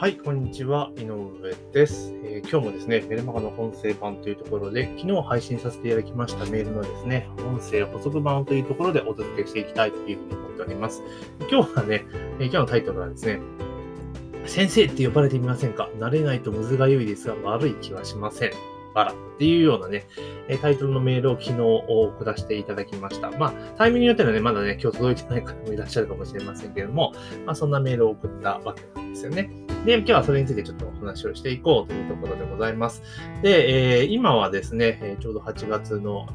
はい、こんにちは。井上です、えー、今日もですね、メルマガの音声版というところで、昨日配信させていただきましたメールのですね、音声補足版というところでお届けしていきたいというふうに思っております。今日はね、えー、今日のタイトルはですね、先生って呼ばれてみませんか？慣れないとむずがゆいですが、悪い気はしません。からっていうようなね、タイトルのメールを昨日送らせていただきました。まあ、タイミングによってはね、まだね、今日届いてない方もいらっしゃるかもしれませんけれども、まあ、そんなメールを送ったわけなんですよね。で、今日はそれについてちょっとお話をしていこうというところでございます。で、えー、今はですね、ちょうど8月の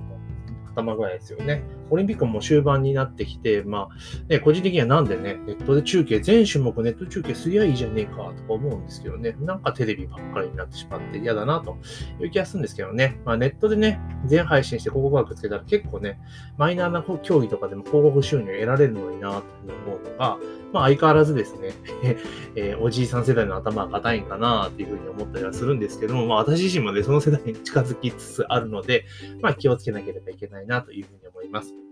頭ぐらいですよね。オリンピックも終盤になってきて、まあ、ね、個人的にはなんでね、ネットで中継、全種目ネット中継すりゃいいじゃねえかとか思うんですけどね、なんかテレビばっかりになってしまって嫌だなという気がするんですけどね、まあネットでね、全配信して広告枠つけたら結構ね、マイナーな競技とかでも広告収入得られるのになと思うのが、まあ相変わらずですね、えー、おじいさん世代の頭が硬いんかなっていうふうに思ったりはするんですけども、まあ私自身もね、その世代に近づきつつあるので、まあ気をつけなければいけないなというふうに思います。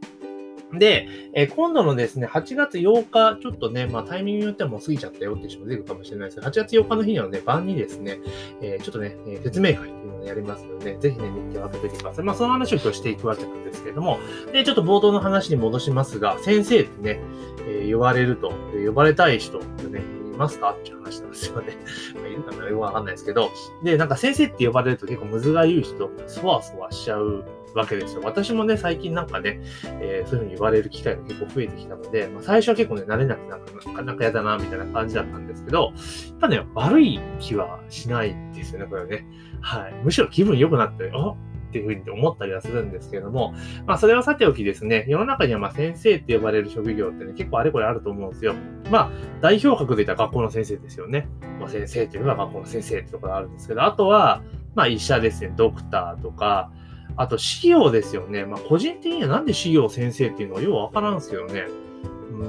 で、えー、今度のですね、8月8日、ちょっとね、まあタイミングによってはもう過ぎちゃったよって人も出るかもしれないですけど、8月8日の日にはね、晩にですね、えー、ちょっとね、え、説明会っていうのをやりますので、ね、ぜひね、日程を当ててください。まあその話を今日していくわけなんですけれども、で、ちょっと冒頭の話に戻しますが、先生ってね、えー、呼ばれると、呼ばれたい人ってね、いますか？っていう話なんですよね。まあ、いるかな？よくわかんないですけど。で、なんか先生って呼ばれると結構むずがゆい人、そわそわしちゃうわけですよ。私もね、最近なんかね、えー、そういうふうに言われる機会が結構増えてきたので、まあ、最初は結構ね、慣れなくなんか、なかなか嫌だな、みたいな感じだったんですけど、やっぱね、悪い気はしないですよね、これはね。はい。むしろ気分良くなって、あっていうふうに思ったりはするんですけれども、まあそれはさておきですね、世の中にはま先生って呼ばれる職業ってね、結構あれこれあると思うんですよ。まあ代表格で言ったら学校の先生ですよね。まあ先生っていうのは学校の先生ってところあるんですけど、あとは、まあ医者ですね、ドクターとか、あと、資料ですよね。まあ、個人的にはなんで資料先生っていうのはようわからんすけどね。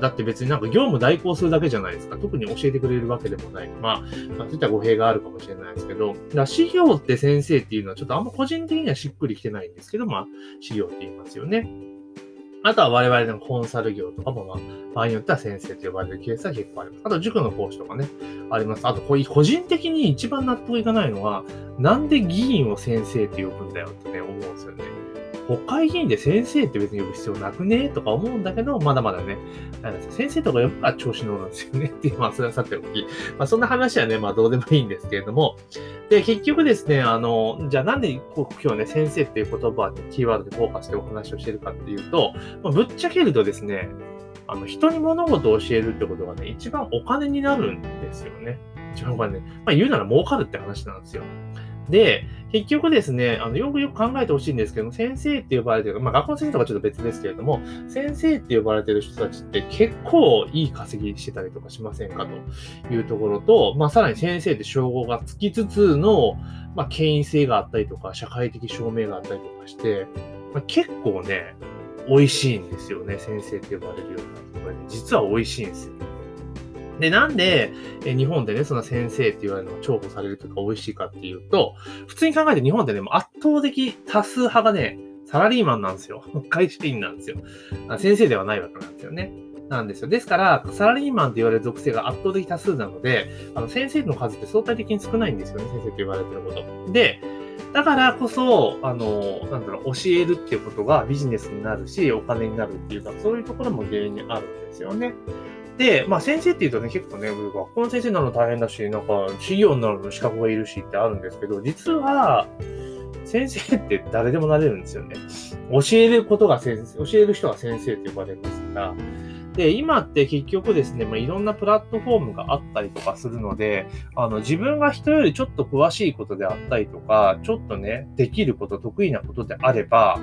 だって別になんか業務代行するだけじゃないですか。特に教えてくれるわけでもない。まあ、まあ、そういった語弊があるかもしれないですけど、だから資料って先生っていうのはちょっとあんま個人的にはしっくりきてないんですけど、まあ、資料って言いますよね。あとは我々のコンサル業とかも、まあ、場合によっては先生と呼ばれるケースは結構あります。あと、塾の講師とかね、あります。あと、こう個人的に一番納得いかないのは、なんで議員を先生って呼ぶんだよってね、思うんですよね。国会議員で先生って別に呼ぶ必要なくね？とか思うんだけど、まだまだね、先生とか呼ぶから調子乗るんですよねっていう、まあそれはさておき、まあそんな話はね、まあどうでもいいんですけれども、で、結局ですね、あの、じゃあなんで今日ね、先生っていう言葉でキーワードでフォーカスしてお話をしてるかっていうと、まあ、ぶっちゃけるとですね、あの、人に物事を教えるってことがね、一番お金になるんですよね。一番お金ね。まあ言うなら儲かるって話なんですよ。で、結局ですね、あの、よくよく考えてほしいんですけど、先生って呼ばれてる、まあ学校の先生とかちょっと別ですけれども、先生って呼ばれてる人たちって結構いい稼ぎしてたりとかしませんかというところと、まあさらに先生って称号がつきつつの、まあ権威性があったりとか、社会的証明があったりとかして、まあ、結構ね、美味しいんですよね、先生って呼ばれるようなとこれね。実は美味しいんですよ。で、なんで、え日本でね、その先生って言われるのが重宝されるというか美味しいかっていうと、普通に考えて日本ってね、もう圧倒的多数派がね、サラリーマンなんですよ。会社員なんですよ。先生ではないわけなんですよね。なんですよ。ですから、サラリーマンって言われる属性が圧倒的多数なので、あの先生の数って相対的に少ないんですよね、先生って言われてること。で、だからこそ、あの、なんだろう、教えるっていうことがビジネスになるし、お金になるっていうか、そういうところも原因にあるんですよね。で、まあ先生って言うとね、結構ね、学校の先生なの大変だし、なんか、授業になるの資格がいるしってあるんですけど、実は、先生って誰でもなれるんですよね。教えることが先生、教える人が先生って呼ばれますから。で、今って結局ですね、まあ、いろんなプラットフォームがあったりとかするので、あの、自分が人よりちょっと詳しいことであったりとか、ちょっとね、できること、得意なことであれば、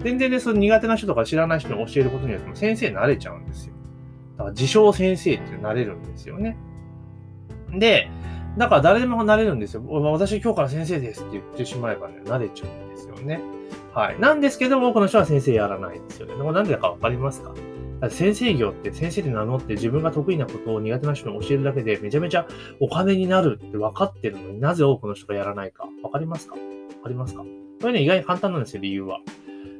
全然ね、その苦手な人とか知らない人に教えることによっても先生になれちゃうんですよ。だから自称先生ってなれるんですよね。で、だから誰でもなれるんですよ。私今日から先生ですって言ってしまえばね、慣れちゃうんですよね。はい。なんですけど、多くの人は先生やらないんですよね。でもなんでだかわかりますか？先生業って先生で名乗って自分が得意なことを苦手な人に教えるだけでめちゃめちゃお金になるって分かってるのになぜ多くの人がやらないかわかりますか？わかりますか？これね、意外に簡単なんですよ、理由は。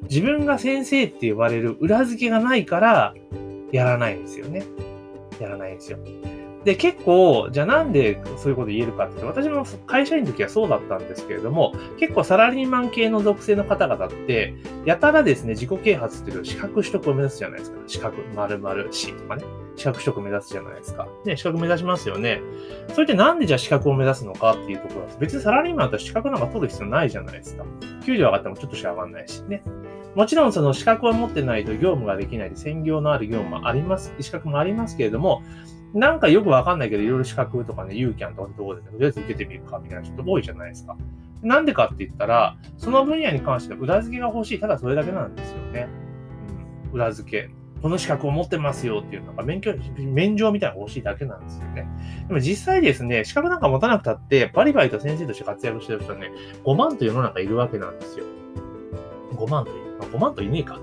自分が先生って呼ばれる裏付けがないから、やらないんですよね。やらないんですよ。で、結構、じゃあなんでそういうこと言えるかって私も会社員の時はそうだったんですけれども、結構サラリーマン系の属性の方々って、やたらですね、自己啓発っていう資格取得を目指すじゃないですか。資格、〇〇 C とかね。資格取得目指すじゃないですか。ね、資格目指しますよね。それってなんでじゃあ資格を目指すのかっていうところです。別にサラリーマンだったら資格なんか取る必要ないじゃないですか。給料上がってもちょっとしか上がんないしね。もちろんその資格を持ってないと業務ができないで、専業のある業務もあります、資格もありますけれども、なんかよくわかんないけど、いろいろ資格とかね、ユーキャンとかのとこで、ね、とりあえず受けてみるかみたいな人多いじゃないですか。なんでかって言ったら、その分野に関しては裏付けが欲しい。ただそれだけなんですよね。うん、裏付け。この資格を持ってますよっていう、なんか免許、免状みたいなのが欲しいだけなんですよね。でも実際ですね、資格なんか持たなくたって、バリバリと先生として活躍してる人はね、5万と世の中いるわけなんですよ。5万という。5万といねえか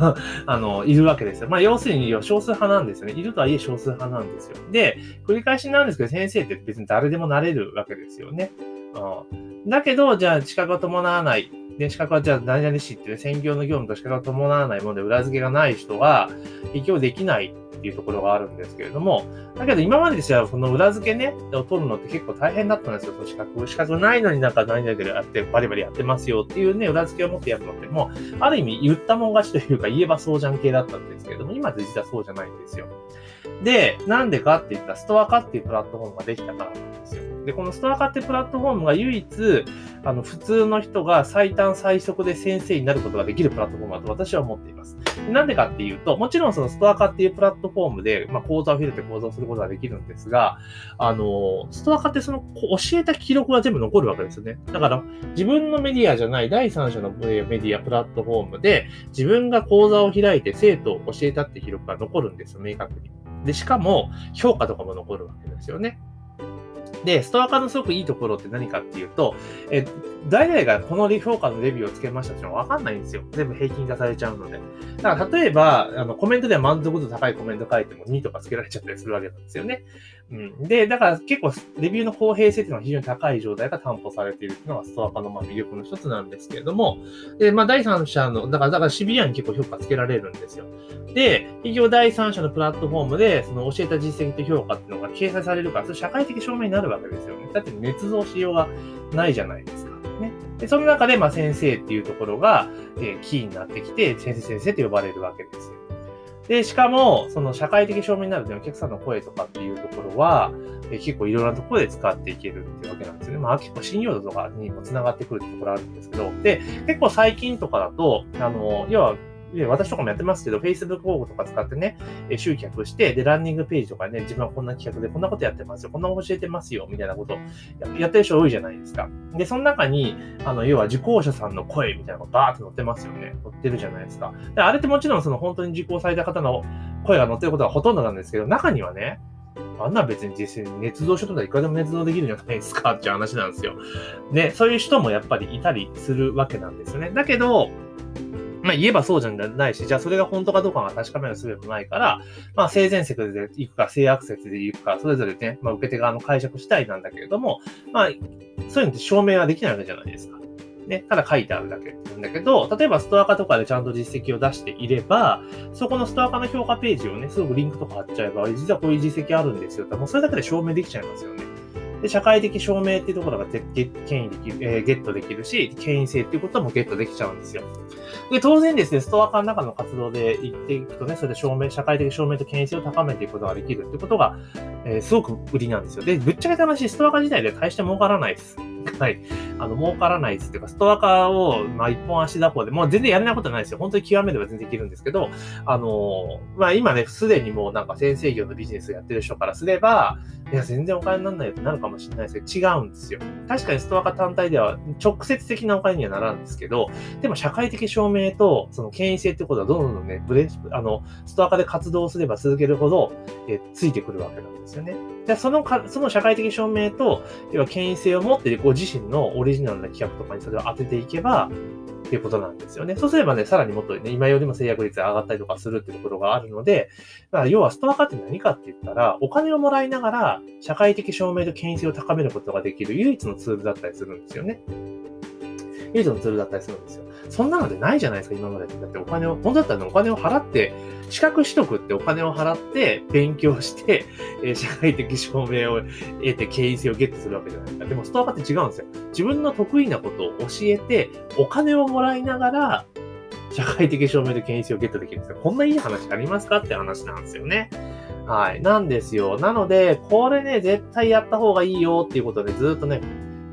あの、いるわけですよ。まあ、要するに少数派なんですよね。いるとはいえ少数派なんですよ。で、繰り返しなんですけど、先生って別に誰でもなれるわけですよね。だけど、じゃあ、資格が伴わない。で、資格はじゃあ、何々しっていう専業の業務と資格が伴わないもので裏付けがない人は、適用できないっていうところがあるんですけれども、だけど今までですよ、この裏付けね、を取るのって結構大変だったんですよ、資格。資格ないのになんか何々でやって、バリバリやってますよっていうね、裏付けを持ってやるのってもう、ある意味言ったもん勝ちというか言えばそうじゃん系だったんですけれども、今って実はそうじゃないんですよ。で、なんでかって言ったら、ストア化っていうプラットフォームができたからなんで。このストア化ってプラットフォームが唯一、あの、普通の人が最短最速で先生になることができるプラットフォームだと私は思っています。なんでかっていうと、もちろんそのストア化っていうプラットフォームで、まあ、講座を開いて講座をすることができるんですが、あの、ストア化ってその教えた記録が全部残るわけですよね。だから、自分のメディアじゃない第三者のメディア、プラットフォームで、自分が講座を開いて生徒を教えたって記録が残るんですよ、明確に。で、しかも、評価とかも残るわけですよね。で、ストア化のすごくいいところって何かっていうと、え、誰々がこの評価のレビューをつけましたってのはわかんないんですよ。全部平均化されちゃうので。だから例えば、あの、コメントでは満足度高いコメント書いても2とかつけられちゃったりするわけなんですよね。うん。で、だから結構レビューの公平性っていうのは非常に高い状態が担保されているっていうのがストア化のまあ魅力の一つなんですけれども、で、まあ第三者の、だから、だからシビアに結構評価つけられるんですよ。で、企業第三者のプラットフォームで、その教えた実績と評価っていうのが掲載されるから、それ社会的証明になるわけですよね。だって捏造しようがないじゃないですか。ね。で、その中で、まあ先生っていうところが、えー、キーになってきて、先生先生と呼ばれるわけですよ。で、しかも、その社会的証明になるとお客さんの声とかっていうところは、え結構いろんなところで使っていけるっていうわけなんですよね。まあ結構信用度とかにも繋がってくるってところあるんですけど、で、結構最近とかだと、あの、要はで私とかもやってますけど、Facebook 広告とか使ってね、集客して、で、ランニングページとかね、自分はこんな企画でこんなことやってますよ、こんな教えてますよ、みたいなことやってる人多いじゃないですか。で、その中に、あの、要は受講者さんの声みたいなのがバーって載ってますよね。載ってるじゃないですか。で、あれってもちろんその本当に受講された方の声が載ってることがほとんどなんですけど、中にはね、あんな別に実際に捏造書とかいくらでも捏造できるんじゃないですかっていう話なんですよ。で、そういう人もやっぱりいたりするわけなんですよね。だけど、まあ言えばそうじゃないし、じゃあそれが本当かどうかが確かめる術もないから、まあ性善説で行くか、性悪説で行くか、それぞれね、まあ受け手側の解釈次第なんだけれども、まあ、そういうのって証明はできないわけじゃないですか。ね、ただ書いてあるだけなんだけど、例えばストア化とかでちゃんと実績を出していれば、そこのストア化の評価ページをね、すぐリンクとか貼っちゃえば、実はこういう実績あるんですよ。もうそれだけで証明できちゃいますよね。で、社会的証明っていうところが権威できる、えー、ゲットできるし、権威性っていうこともゲットできちゃうんですよ。で、当然ですね、ストア化の中の活動で言っていくとね、それで証明、社会的証明と権威性を高めていくことができるってことが、えー、すごく売りなんですよ。で、ぶっちゃけた話、ストア化自体で大して儲からないです。はい。あの、儲からないですっていうか、ストア化を、まあ、一本足打法で、もう全然やれないことないですよ。本当に極めれば全然できるんですけど、あのまあ、今ね、すでにもうなんか先生業のビジネスやってる人からすれば、いや、全然お金にならないよってなるかもしれないですけど、違うんですよ。確かにストア化単体では直接的なお金にはならんですけど、でも社会的証明と、その権威性ってことはどんどんね、ブレあの、ストア化で活動すれば続けるほど、えついてくるわけなんですよね。で、そのか、その社会的証明と、要は権威性を持って、ご自身のオリジナルな企画とかにそれを当てていけば、っていうことなんですよね。そうすればね、さらにもっとね、今よりも制約率が上がったりとかするってところがあるので、だから要はストア化って何かって言ったら、お金をもらいながら社会的証明と権威性を高めることができる唯一のツールだったりするんですよね。唯一のツールだったりするんですよ。そんなのでないじゃないですか、今まで。だってお金を、本当だったら、お金を払って、資格取得ってお金を払って、勉強して、え、社会的証明を得て、経緯性をゲットするわけじゃないですか。でも、ストアカって違うんですよ。自分の得意なことを教えて、お金をもらいながら、社会的証明で権威性をゲットできるんですよ。こんないい話ありますかって話なんですよね。はい。なんですよ。なので、これね、絶対やった方がいいよっていうことでずっとね、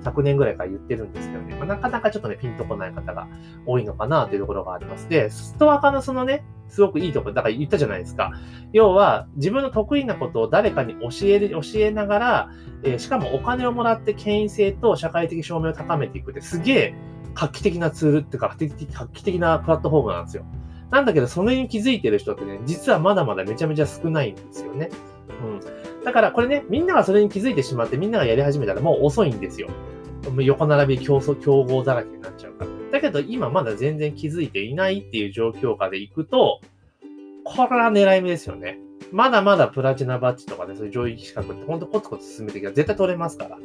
昨年ぐらいから言ってるんですけどね、まあ、なかなかちょっとね、ピンとこない方が多いのかなというところがあります。で、ストア化のそのね、すごくいいところ、だから言ったじゃないですか。要は、自分の得意なことを誰かに教える、教えながら、えー、しかもお金をもらって権威性と社会的証明を高めていくって、すげえ画期的なツールっていうか、画期的なプラットフォームなんですよ。なんだけど、それに気づいてる人ってね、実はまだまだめちゃめちゃ少ないんですよね。うん。だからこれね、みんながそれに気づいてしまって、みんながやり始めたらもう遅いんですよ。横並び競争、競合だらけになっちゃうから。だけど今まだ全然気づいていないっていう状況下で行くと、これは狙い目ですよね。まだまだプラチナバッジとかね、そういう上位資格ってほんとコツコツ進めていけば絶対取れますから。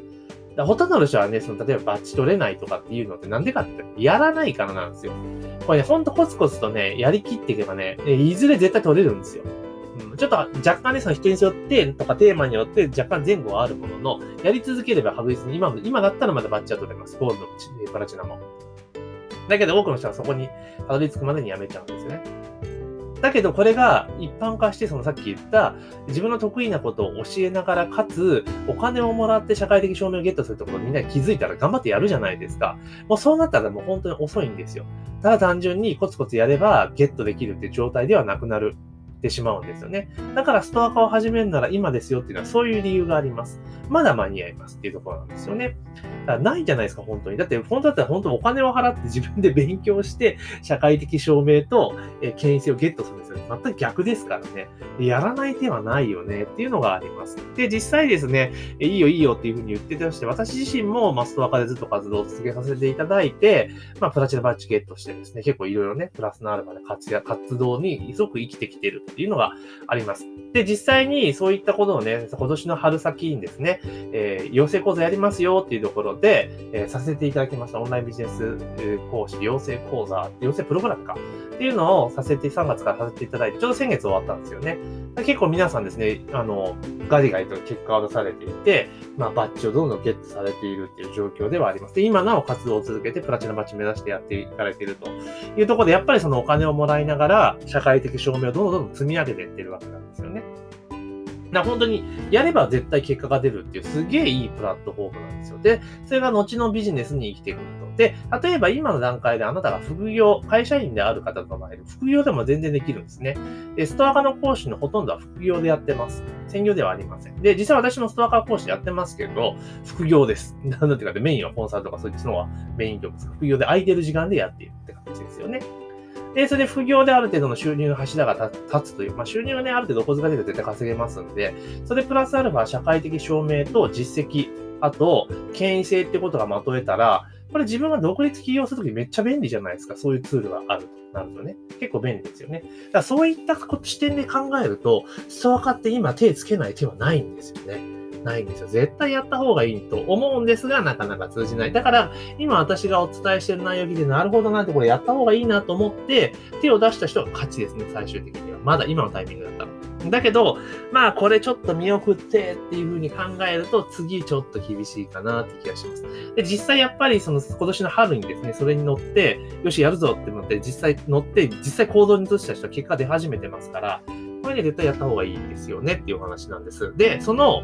だほとんどの人はね、その、例えばバッチ取れないとかっていうのってなんでかってやらないからなんですよ。これね、ほんとコツコツとね、やりきっていけばね、いずれ絶対取れるんですよ。うん、ちょっと若干ね、その人によってとかテーマによって若干前後はあるものの、やり続ければ確実に今、今だったらまだバッチは取れます。ゴールド、プラチナも。だけど多くの人はそこにたどり着くまでにやめちゃうんですよね。だけどこれが一般化して、そのさっき言った自分の得意なことを教えながら、かつお金をもらって社会的証明をゲットするところみんな気づいたら頑張ってやるじゃないですか。もうそうなったらもう本当に遅いんですよ。ただ単純にコツコツやればゲットできるっていう状態ではなくなる。ってしまうんですよね。だからストア化を始めるなら今ですよっていうのはそういう理由があります。まだ間に合いますっていうところなんですよね。ないじゃないですか、本当に。だって、本当だったら本当お金を払って自分で勉強して、社会的証明と、え、権威性をゲットするんですよ。全く逆ですからね。やらない手はないよねっていうのがあります。で、実際ですね、いいよいいよっていうふうに言ってまして、私自身も、ま、ストア化でずっと活動を続けさせていただいて、まあ、プラチナバッジゲットしてですね、結構いろいろね、プラスのアルファで活、活動にすごく生きてきてるっていうのがあります。で、実際にそういったことをね、今年の春先にですね、えー、養成講座やりますよっていうところで、えー、させていただきましたオンラインビジネス講師、養成講座、養成プログラムかっていうのをさせて、3月からさせていただいて、ちょうど先月終わったんですよね。結構皆さんですね、あの、ガリガリと結果を出されていて、まあ、バッジをどんどんゲットされているっていう状況ではあります。で、今なお活動を続けて、プラチナバッジ目指してやっていかれているというところで、やっぱりそのお金をもらいながら、社会的証明をどんどんどん積み上げていってるわけなんですよね。な本当にやれば絶対結果が出るっていうすげえいいプラットフォームなんですよ。で、それが後のビジネスに生きてくる。で、例えば今の段階であなたが副業、会社員である方の場合、副業でも全然できるんですね。で、ストア化の講師のほとんどは副業でやってます。専業ではありません。で、実際私もストア化講師やってますけど、副業です。なんていうかメインはコンサルとかそっちのはメイン業です。副業で空いてる時間でやっているって形ですよね。で、それで副業である程度の収入の柱が立つという、まあ、収入がね、ある程度お小遣いで絶対稼げますんで、それプラスアルファ社会的証明と実績、あと、権威性ってことがまとえたら、これ自分が独立起業するときめっちゃ便利じゃないですか。そういうツールがあるとなるとね。結構便利ですよね。だからそういった視点で考えると、ストア化って今手つけない手はないんですよね。ないんですよ。絶対やった方がいいと思うんですが、なかなか通じない。だから、今私がお伝えしてる内容を聞いて、なるほどなって、これやった方がいいなと思って、手を出した人が勝ちですね、最終的には。まだ今のタイミングだったら。だけど、まあこれちょっと見送ってっていうふうに考えると、次ちょっと厳しいかなって気がします。で、実際やっぱりその今年の春にですね、それに乗って、よし、やるぞって思って、実際乗って、実際行動に移した人は結果出始めてますから、これで絶対やった方がいいですよねっていうお話なんです。で、その、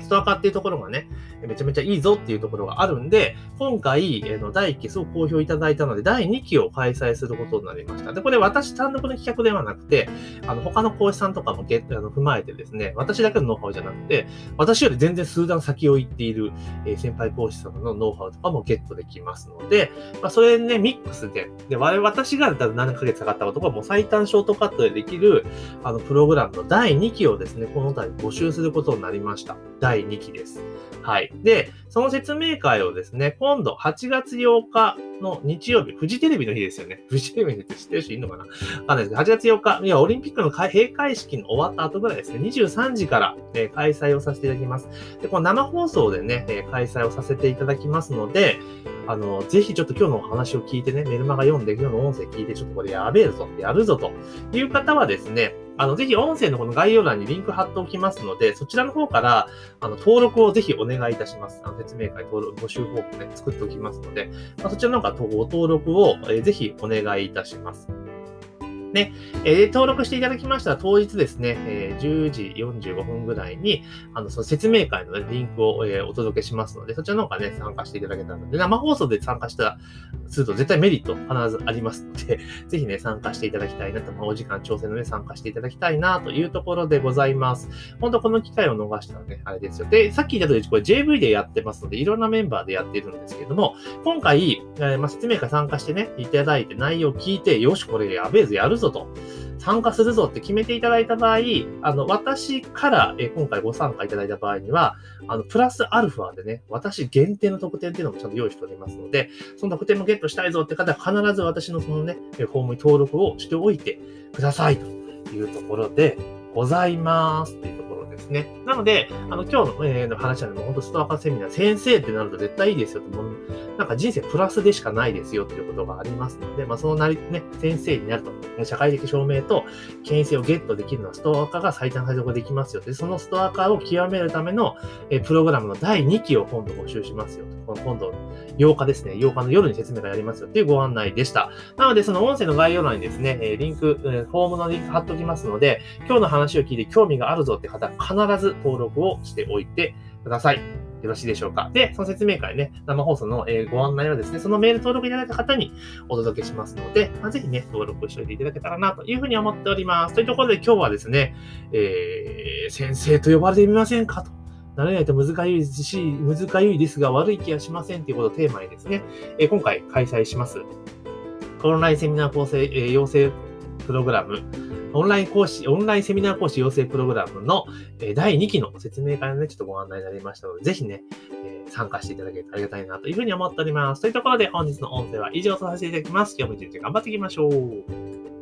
ストア化っていうところがね、めちゃめちゃいいぞっていうところがあるんで、今回、えの第1期すごく好評いただいたので、第2期を開催することになりました。で、これ私単独の企画ではなくて、あの、他の講師さんとかもゲあの踏まえてですね、私だけのノウハウじゃなくて、私より全然数段先を行っている、え先輩講師様のノウハウとかもゲットできますので、まあ、それね、ミックスで、で、我々、私が7ヶ月かかったことがもう最短ショートカットでできる、あの、プログラムの第2期をですね、この度募集することになりました。第2期です。はい。で、その説明会をですね、今度8月8日の日曜日、フジテレビの日ですよね。フジテレビの日って知ってる人いるのかな？わかんないですけど、8月8日、いや、オリンピックの閉会式の終わった後ぐらいですね、23時から、えー、開催をさせていただきます。で、この生放送でね、えー、開催をさせていただきますので、あの、ぜひちょっと今日のお話を聞いてね、メルマガ読んで、今日の音声聞いて、ちょっとこれやべえぞ、やるぞという方はですね、あの、ぜひ音声のこの概要欄にリンク貼っておきますので、そちらの方から、あの、登録をぜひお願いいたします。あの、説明会登録、募集方法ね、作っておきますので、まあ、そちらの方からご登録を、えー、ぜひお願いいたします。ね、えー、登録していただきましたら当日ですね、えー、10時45分ぐらいに、あの、その説明会の、ね、リンクを、えー、お届けしますので、そちらの方がね、参加していただけたらで、生放送で参加したらすると絶対メリット必ずありますので、ぜひね、参加していただきたいなと、まあ、お時間調整のね、参加していただきたいなというところでございます。本当この機会を逃したらね、あれですよ。で、さっき言った通り、これ JV でやってますので、いろんなメンバーでやっているんですけれども、今回、えー、まあ、説明会参加してね、いただいて内容を聞いて、よし、これやべえぞ、やるぞと。参加するぞって決めていただいた場合、あの、私から、え今回ご参加いただいた場合には、あの、プラスアルファでね、私限定の特典っていうのもちゃんと用意しておりますので、その特典もゲットしたいぞって方は必ず私のそのね、フォームに登録をしておいてくださいというところでございますっていうところですね。なので、あの、今日の,、えー、の話はね、本当ストアカセミナー、先生ってなると絶対いいですよと、もうなんか人生プラスでしかないですよっていうことがありますので、まあ、そのなり、ね、先生になると、社会的証明と権威性をゲットできるのはストア化が最短最速できますよ。で、そのストア化を極めるための、えー、プログラムの第2期を今度募集しますよと。今度、8日ですね、8日の夜に説明がやりますよっていうご案内でした。なので、その音声の概要欄にですね、えリンク、フォームのリンク貼っておきますので、今日の話を聞いて興味があるぞって方、必ず登録をしておいてください。よろしいでしょうか。で、その説明会ね、生放送の、ご案内はですね、そのメール登録いただいた方にお届けしますので、まあ、ぜひね、登録しておいていただけたらなというふうに思っております。というところで今日はですね、えー、先生と呼ばれてみませんかと。慣れないと難しいし、難しいですが悪い気はしませんということをテーマにですね、え、今回開催します。オンラインセミナー構成、えー、養成プログラム、オンライン講師、オンラインセミナー講師養成プログラムの、え、第2期の説明会のね、ちょっとご案内になりましたので、ぜひね、え、参加していただけたらありがたいなというふうに思っております。というところで本日の音声は以上とさせていただきます。今日も一日頑張っていきましょう。